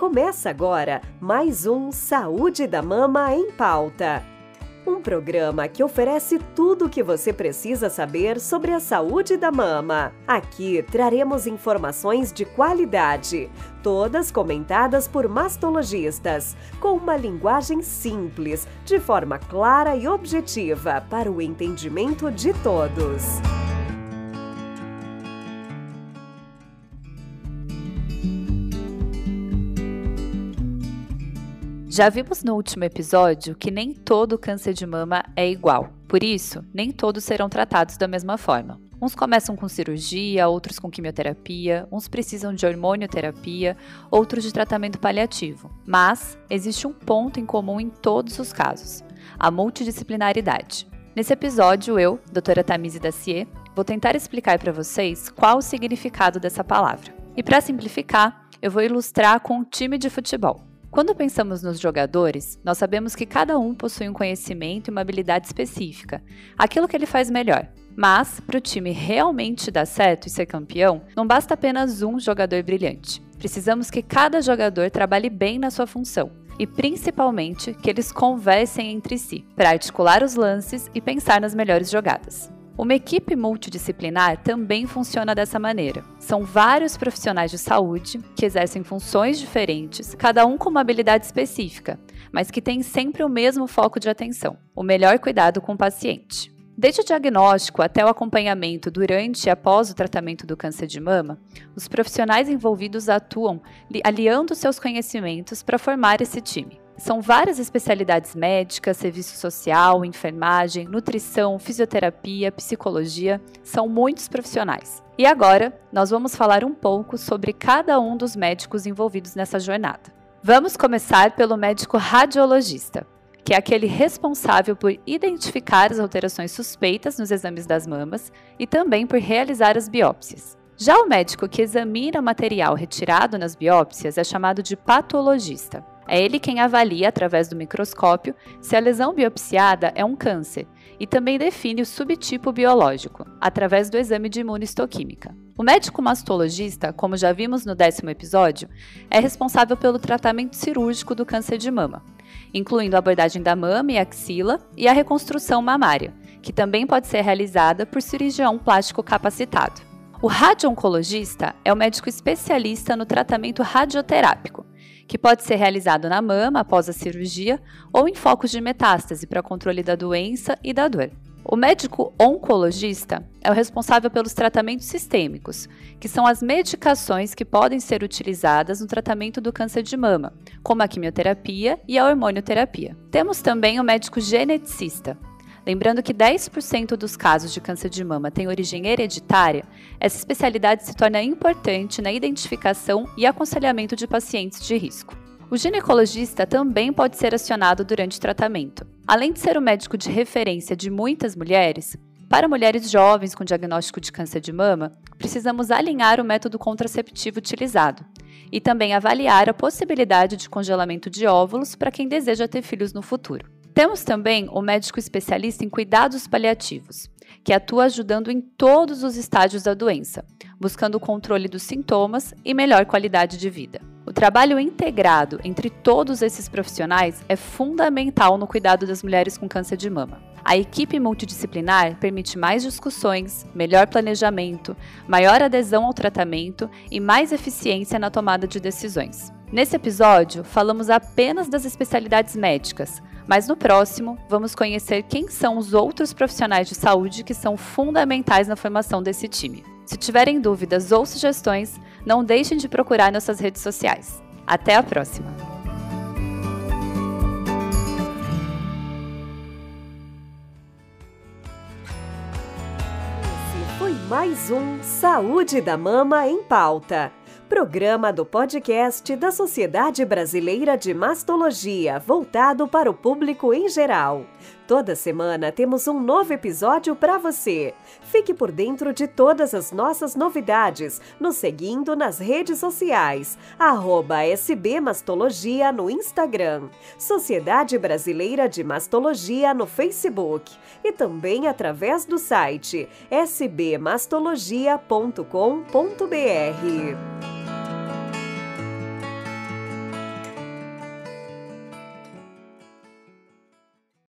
Começa agora mais um Saúde da Mama em Pauta. Um programa que oferece tudo o que você precisa saber sobre a saúde da mama. Aqui traremos informações de qualidade, todas comentadas por mastologistas, com uma linguagem simples, de forma clara e objetiva para o entendimento de todos. Já vimos no último episódio que nem todo câncer de mama é igual. Por isso, nem todos serão tratados da mesma forma. Uns começam com cirurgia, outros com quimioterapia, uns precisam de hormonioterapia, outros de tratamento paliativo. Mas existe um ponto em comum em todos os casos: a multidisciplinaridade. Nesse episódio, eu, doutora Tamise Dacier, vou tentar explicar para vocês qual o significado dessa palavra. E para simplificar, eu vou ilustrar com um time de futebol. Quando pensamos nos jogadores, nós sabemos que cada um possui um conhecimento e uma habilidade específica, aquilo que ele faz melhor. Mas, para o time realmente dar certo e ser campeão, não basta apenas um jogador brilhante. Precisamos que cada jogador trabalhe bem na sua função e, principalmente, que eles conversem entre si, para articular os lances e pensar nas melhores jogadas. Uma equipe multidisciplinar também funciona dessa maneira. São vários profissionais de saúde que exercem funções diferentes, cada um com uma habilidade específica, mas que têm sempre o mesmo foco de atenção: o melhor cuidado com o paciente. Desde o diagnóstico até o acompanhamento durante e após o tratamento do câncer de mama, os profissionais envolvidos atuam aliando seus conhecimentos para formar esse time. São várias especialidades médicas, serviço social, enfermagem, nutrição, fisioterapia, psicologia, são muitos profissionais. E agora, nós vamos falar um pouco sobre cada um dos médicos envolvidos nessa jornada. Vamos começar pelo médico radiologista, que é aquele responsável por identificar as alterações suspeitas nos exames das mamas e também por realizar as biópsias. Já o médico que examina o material retirado nas biópsias é chamado de patologista. É ele quem avalia, através do microscópio, se a lesão biopsiada é um câncer e também define o subtipo biológico, através do exame de imunistoquímica. O médico mastologista, como já vimos no décimo episódio, é responsável pelo tratamento cirúrgico do câncer de mama, incluindo a abordagem da mama e axila e a reconstrução mamária, que também pode ser realizada por cirurgião plástico capacitado. O radio-oncologista é o médico especialista no tratamento radioterápico, que pode ser realizado na mama após a cirurgia ou em focos de metástase para controle da doença e da dor. O médico oncologista é o responsável pelos tratamentos sistêmicos, que são as medicações que podem ser utilizadas no tratamento do câncer de mama, como a quimioterapia e a hormonioterapia. Temos também o médico geneticista, Lembrando que 10% dos casos de câncer de mama têm origem hereditária, essa especialidade se torna importante na identificação e aconselhamento de pacientes de risco. O ginecologista também pode ser acionado durante o tratamento. Além de ser o médico de referência de muitas mulheres, para mulheres jovens com diagnóstico de câncer de mama, precisamos alinhar o método contraceptivo utilizado e também avaliar a possibilidade de congelamento de óvulos para quem deseja ter filhos no futuro. Temos também o médico especialista em cuidados paliativos, que atua ajudando em todos os estágios da doença, buscando o controle dos sintomas e melhor qualidade de vida. O trabalho integrado entre todos esses profissionais é fundamental no cuidado das mulheres com câncer de mama. A equipe multidisciplinar permite mais discussões, melhor planejamento, maior adesão ao tratamento e mais eficiência na tomada de decisões. Nesse episódio, falamos apenas das especialidades médicas, mas no próximo, vamos conhecer quem são os outros profissionais de saúde que são fundamentais na formação desse time. Se tiverem dúvidas ou sugestões, não deixem de procurar nossas redes sociais. Até a próxima! Mais um Saúde da Mama em Pauta programa do podcast da Sociedade Brasileira de Mastologia, voltado para o público em geral. Toda semana temos um novo episódio para você. Fique por dentro de todas as nossas novidades, nos seguindo nas redes sociais, SBMastologia no Instagram, Sociedade Brasileira de Mastologia no Facebook e também através do site sbmastologia.com.br.